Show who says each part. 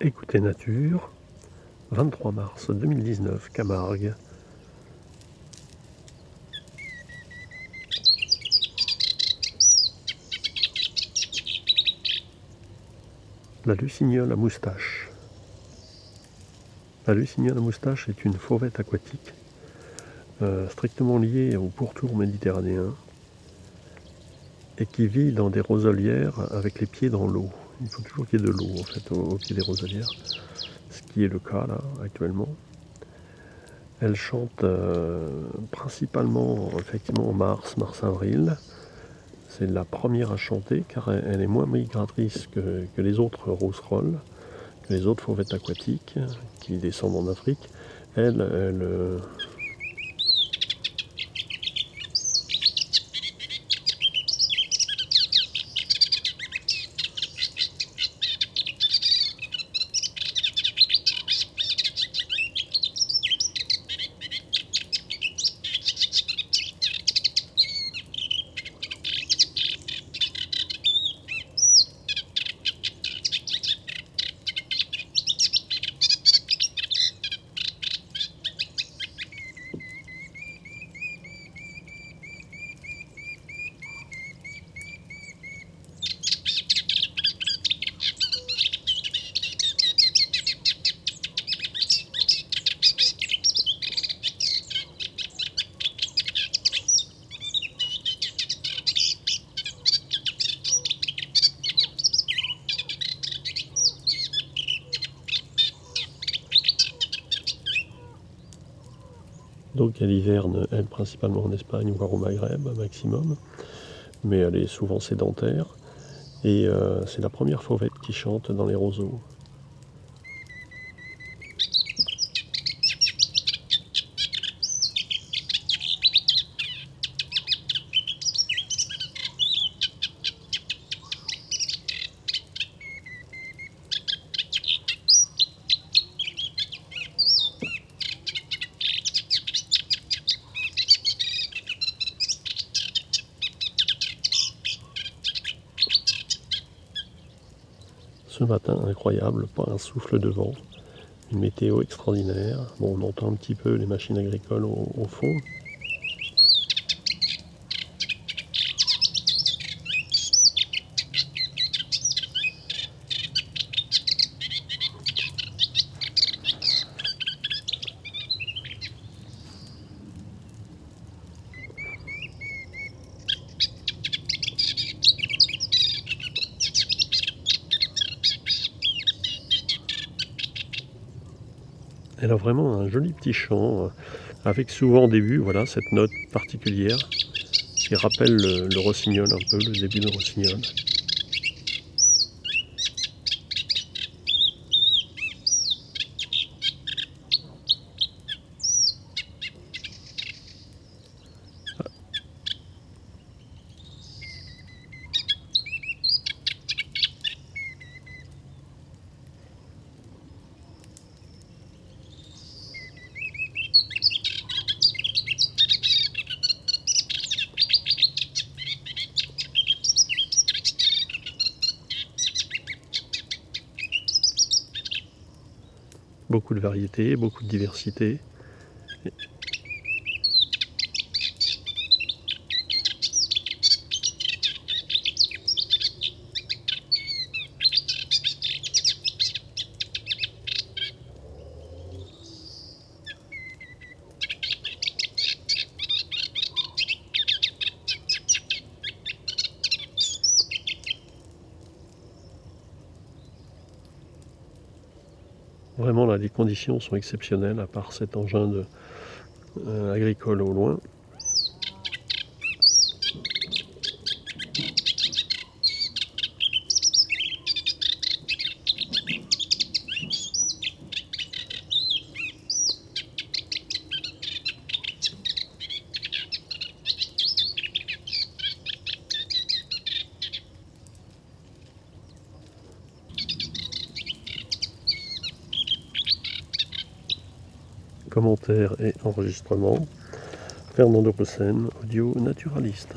Speaker 1: Écoutez Nature, 23 mars 2019, Camargue. La lucignole à moustache. La lucignole à moustache est une fauvette aquatique euh, strictement liée au pourtour méditerranéen et qui vit dans des roselières avec les pieds dans l'eau. Il faut toujours qu'il y ait de l'eau en fait au, pied des roselières, ce qui est le cas là actuellement. Elle chante euh, principalement effectivement en mars, mars-avril. C'est la première à chanter car elle, est moins migratrice que, les autres roserolles, que les autres fauvettes aquatiques qui descendent en Afrique. Elle, elle, Donc elle hiverne, elle, principalement en Espagne, voire au Maghreb, maximum. Mais elle est souvent sédentaire. Et euh, c'est la première fauvette qui chante dans les roseaux. Ce matin, incroyable, pas un souffle de vent, une météo extraordinaire. Bon, on entend un petit peu les machines agricoles au, fond, Elle a vraiment un joli petit chant, euh, avec souvent au début voilà, cette note particulière qui rappelle le, le rossignol un peu, le début de rossignol. Beaucoup de variétés, beaucoup de diversité. Vraiment là, les conditions sont exceptionnelles, à part cet engin euh, agricole au loin. Commentaires et enregistrements. Fernando Posen, audio naturaliste.